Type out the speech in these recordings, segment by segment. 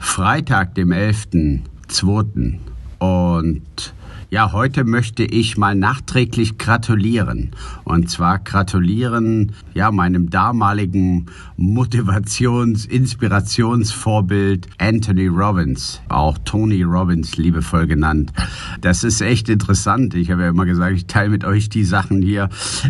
Freitag, dem 11.02. Und ja, heute möchte ich mal nachträglich gratulieren. Und zwar gratulieren, ja, meinem damaligen Motivations-, Inspirationsvorbild Anthony Robbins, auch Tony Robbins liebevoll genannt. Das ist echt interessant. Ich habe ja immer gesagt, ich teile mit euch die Sachen hier.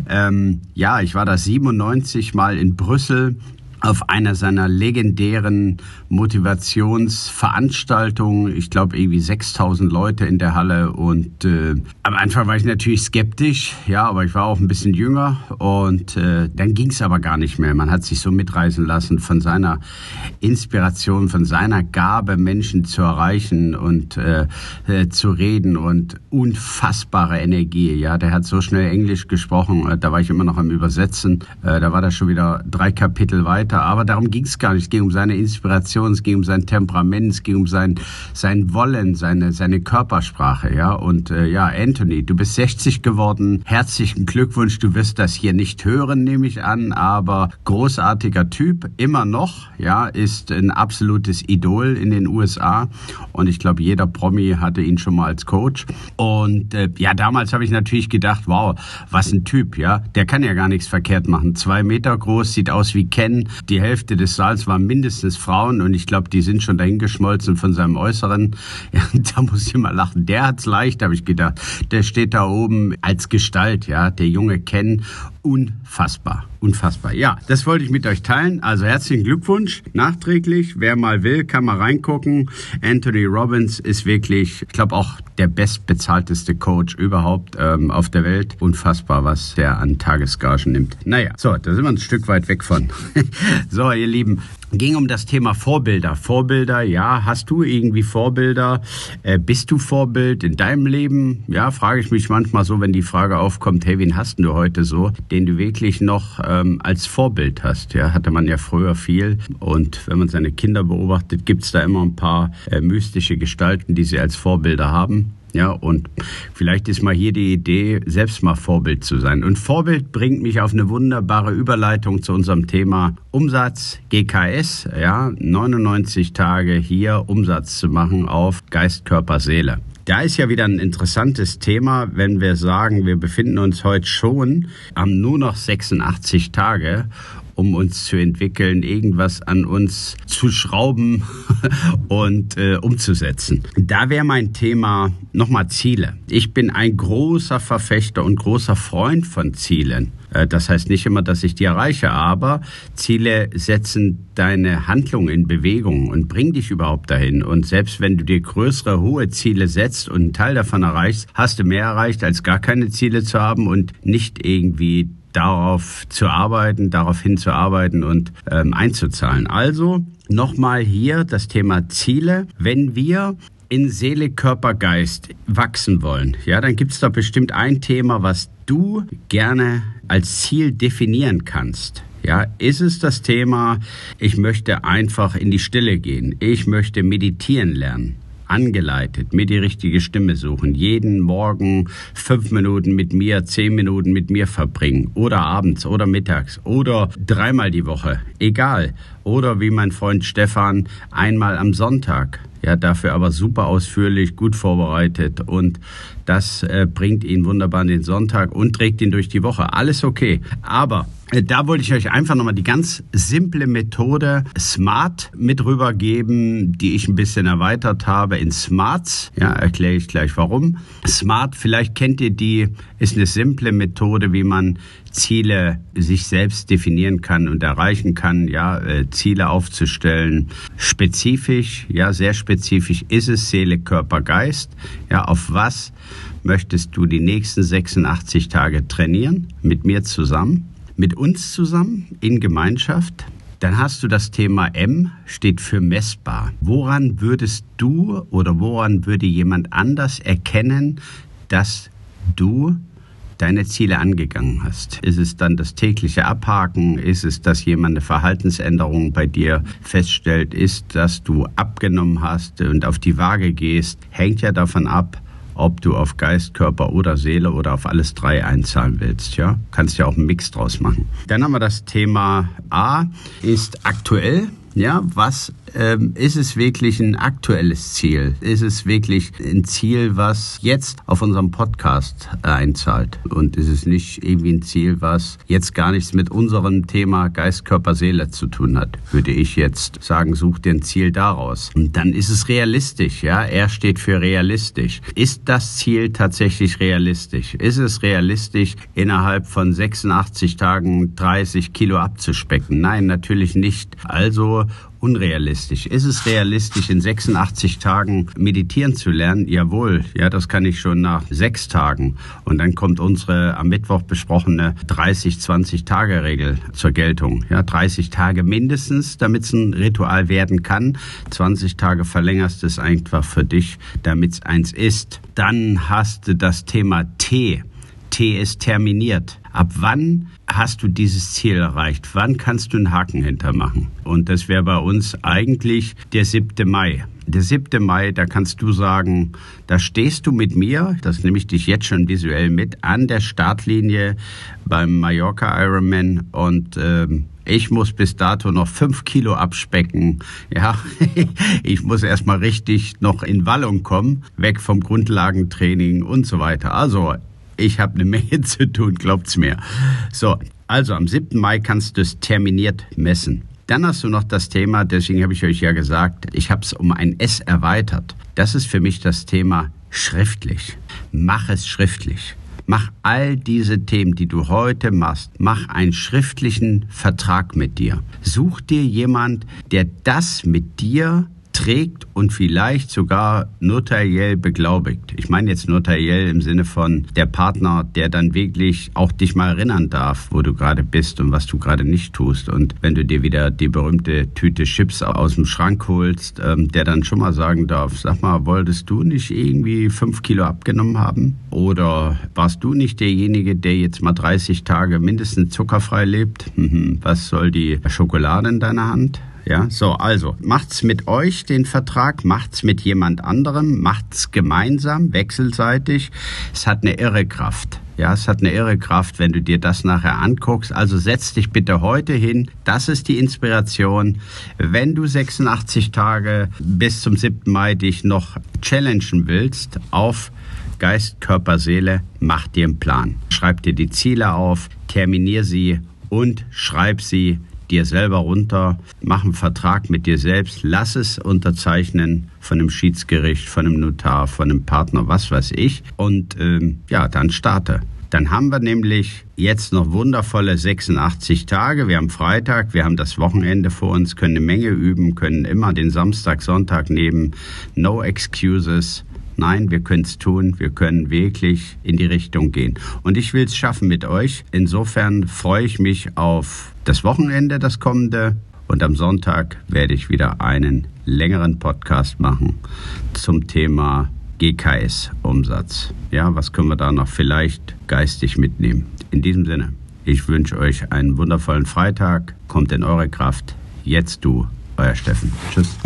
Ähm, ja, ich war da 97 mal in Brüssel auf einer seiner legendären Motivationsveranstaltungen. Ich glaube irgendwie 6000 Leute in der Halle und äh, am Anfang war ich natürlich skeptisch, ja, aber ich war auch ein bisschen jünger und äh, dann ging es aber gar nicht mehr. Man hat sich so mitreißen lassen von seiner Inspiration, von seiner Gabe, Menschen zu erreichen und äh, äh, zu reden und unfassbare Energie. Ja, der hat so schnell Englisch gesprochen, äh, da war ich immer noch am Übersetzen. Äh, da war das schon wieder drei Kapitel weiter weiter. Aber darum ging es gar nicht. Es ging um seine Inspiration, es ging um sein Temperament, es ging um sein, sein Wollen, seine, seine Körpersprache. Ja, und äh, ja, Anthony, du bist 60 geworden. Herzlichen Glückwunsch. Du wirst das hier nicht hören, nehme ich an, aber großartiger Typ, immer noch. Ja, ist ein absolutes Idol in den USA. Und ich glaube, jeder Promi hatte ihn schon mal als Coach. Und äh, ja, damals habe ich natürlich gedacht, wow, was ein Typ, ja. Der kann ja gar nichts verkehrt machen. Zwei Meter groß, sieht aus wie Ken, die Hälfte des Saals waren mindestens Frauen und ich glaube, die sind schon dahingeschmolzen von seinem Äußeren. Ja, da muss ich mal lachen. Der hat's leicht, habe ich gedacht. Der steht da oben als Gestalt, ja, der junge Ken unfassbar. Unfassbar. Ja, das wollte ich mit euch teilen. Also herzlichen Glückwunsch. Nachträglich. Wer mal will, kann mal reingucken. Anthony Robbins ist wirklich, ich glaube auch der bestbezahlteste Coach überhaupt ähm, auf der Welt. Unfassbar, was der an Tagesgagen nimmt. Naja, so, da sind wir ein Stück weit weg von. so, ihr Lieben, ging um das Thema Vorbilder. Vorbilder, ja, hast du irgendwie Vorbilder? Äh, bist du Vorbild in deinem Leben? Ja, frage ich mich manchmal so, wenn die Frage aufkommt, hey, wen hast du heute so, den du wirklich noch ähm, als Vorbild hast? Ja, hatte man ja früher viel. Und wenn man seine Kinder beobachtet, gibt's da immer ein paar äh, mystische Gestalten, die sie als Vorbilder haben. Ja, und vielleicht ist mal hier die Idee, selbst mal Vorbild zu sein. Und Vorbild bringt mich auf eine wunderbare Überleitung zu unserem Thema Umsatz GKS. Ja, 99 Tage hier Umsatz zu machen auf Geist, Körper, Seele. Da ist ja wieder ein interessantes Thema, wenn wir sagen, wir befinden uns heute schon am nur noch 86 Tage um uns zu entwickeln, irgendwas an uns zu schrauben und äh, umzusetzen. Da wäre mein Thema nochmal Ziele. Ich bin ein großer Verfechter und großer Freund von Zielen. Äh, das heißt nicht immer, dass ich die erreiche, aber Ziele setzen deine Handlung in Bewegung und bringen dich überhaupt dahin. Und selbst wenn du dir größere, hohe Ziele setzt und einen Teil davon erreichst, hast du mehr erreicht, als gar keine Ziele zu haben und nicht irgendwie darauf zu arbeiten, darauf hinzuarbeiten und ähm, einzuzahlen. Also nochmal hier das Thema Ziele. Wenn wir in Seele, Körper, Geist wachsen wollen, ja, dann gibt es da bestimmt ein Thema, was du gerne als Ziel definieren kannst. Ja, ist es das Thema, ich möchte einfach in die Stille gehen, ich möchte meditieren lernen angeleitet, mir die richtige Stimme suchen, jeden Morgen fünf Minuten mit mir, zehn Minuten mit mir verbringen oder abends oder mittags oder dreimal die Woche, egal. Oder wie mein Freund Stefan einmal am Sonntag. Ja, dafür aber super ausführlich, gut vorbereitet und das äh, bringt ihn wunderbar in den Sonntag und trägt ihn durch die Woche. Alles okay. Aber äh, da wollte ich euch einfach nochmal die ganz simple Methode Smart mit rübergeben, die ich ein bisschen erweitert habe in Smarts. Ja, erkläre ich gleich warum. Smart, vielleicht kennt ihr die, ist eine simple Methode, wie man Ziele sich selbst definieren kann und erreichen kann, ja, äh, Ziele aufzustellen. Spezifisch, ja, sehr spezifisch ist es Seele, Körper, Geist. Ja, auf was möchtest du die nächsten 86 Tage trainieren? Mit mir zusammen? mit uns zusammen in Gemeinschaft. Dann hast du das Thema M, steht für messbar. Woran würdest du oder woran würde jemand anders erkennen, dass du deine Ziele angegangen hast? Ist es dann das tägliche Abhaken? Ist es, dass jemand eine Verhaltensänderung bei dir feststellt? Ist, dass du abgenommen hast und auf die Waage gehst? Hängt ja davon ab, ob du auf Geist, Körper oder Seele oder auf alles drei einzahlen willst. Ja, kannst ja auch einen Mix draus machen. Dann haben wir das Thema A ist aktuell. Ja, was ähm, ist es wirklich ein aktuelles Ziel? Ist es wirklich ein Ziel, was jetzt auf unserem Podcast einzahlt? Und ist es nicht irgendwie ein Ziel, was jetzt gar nichts mit unserem Thema Geist, Körper, Seele zu tun hat? Würde ich jetzt sagen, such dir ein Ziel daraus. Und dann ist es realistisch, ja? Er steht für realistisch. Ist das Ziel tatsächlich realistisch? Ist es realistisch, innerhalb von 86 Tagen 30 Kilo abzuspecken? Nein, natürlich nicht. Also unrealistisch. Ist es realistisch, in 86 Tagen meditieren zu lernen? Jawohl, ja, das kann ich schon nach sechs Tagen. Und dann kommt unsere am Mittwoch besprochene 30-20-Tage-Regel zur Geltung. Ja, 30 Tage mindestens, damit es ein Ritual werden kann. 20 Tage verlängerst es einfach für dich, damit es eins ist. Dann hast du das Thema T. T ist terminiert. Ab wann hast du dieses Ziel erreicht? Wann kannst du einen Haken hintermachen? Und das wäre bei uns eigentlich der 7. Mai. Der 7. Mai, da kannst du sagen, da stehst du mit mir, das nehme ich dich jetzt schon visuell mit, an der Startlinie beim Mallorca Ironman und ähm, ich muss bis dato noch fünf Kilo abspecken. Ja, ich muss erstmal richtig noch in Wallung kommen, weg vom Grundlagentraining und so weiter. Also ich habe eine Menge zu tun, glaubt's mir. So, also am 7. Mai kannst du es terminiert messen. Dann hast du noch das Thema, deswegen habe ich euch ja gesagt, ich habe es um ein S erweitert. Das ist für mich das Thema schriftlich. Mach es schriftlich. Mach all diese Themen, die du heute machst, mach einen schriftlichen Vertrag mit dir. Such dir jemand, der das mit dir trägt und vielleicht sogar notariell beglaubigt. Ich meine jetzt notariell im Sinne von der Partner, der dann wirklich auch dich mal erinnern darf, wo du gerade bist und was du gerade nicht tust. Und wenn du dir wieder die berühmte Tüte Chips aus dem Schrank holst, ähm, der dann schon mal sagen darf, sag mal, wolltest du nicht irgendwie fünf Kilo abgenommen haben? Oder warst du nicht derjenige, der jetzt mal 30 Tage mindestens zuckerfrei lebt? Mhm. Was soll die Schokolade in deiner Hand? Ja, so, also macht's mit euch den Vertrag, macht's mit jemand anderem, macht's gemeinsam, wechselseitig. Es hat eine irre Kraft. Ja, es hat eine irre Kraft, wenn du dir das nachher anguckst. Also setz dich bitte heute hin. Das ist die Inspiration. Wenn du 86 Tage bis zum 7. Mai dich noch challengen willst auf Geist, Körper, Seele, mach dir einen Plan. Schreib dir die Ziele auf, terminier sie und schreib sie dir selber runter, mach einen Vertrag mit dir selbst, lass es unterzeichnen von einem Schiedsgericht, von einem Notar, von einem Partner, was weiß ich. Und ähm, ja, dann starte. Dann haben wir nämlich jetzt noch wundervolle 86 Tage. Wir haben Freitag, wir haben das Wochenende vor uns, können eine Menge üben, können immer den Samstag, Sonntag nehmen. No excuses. Nein, wir können es tun. Wir können wirklich in die Richtung gehen. Und ich will es schaffen mit euch. Insofern freue ich mich auf das Wochenende, das kommende. Und am Sonntag werde ich wieder einen längeren Podcast machen zum Thema GKS-Umsatz. Ja, was können wir da noch vielleicht geistig mitnehmen? In diesem Sinne, ich wünsche euch einen wundervollen Freitag. Kommt in eure Kraft. Jetzt du, euer Steffen. Tschüss.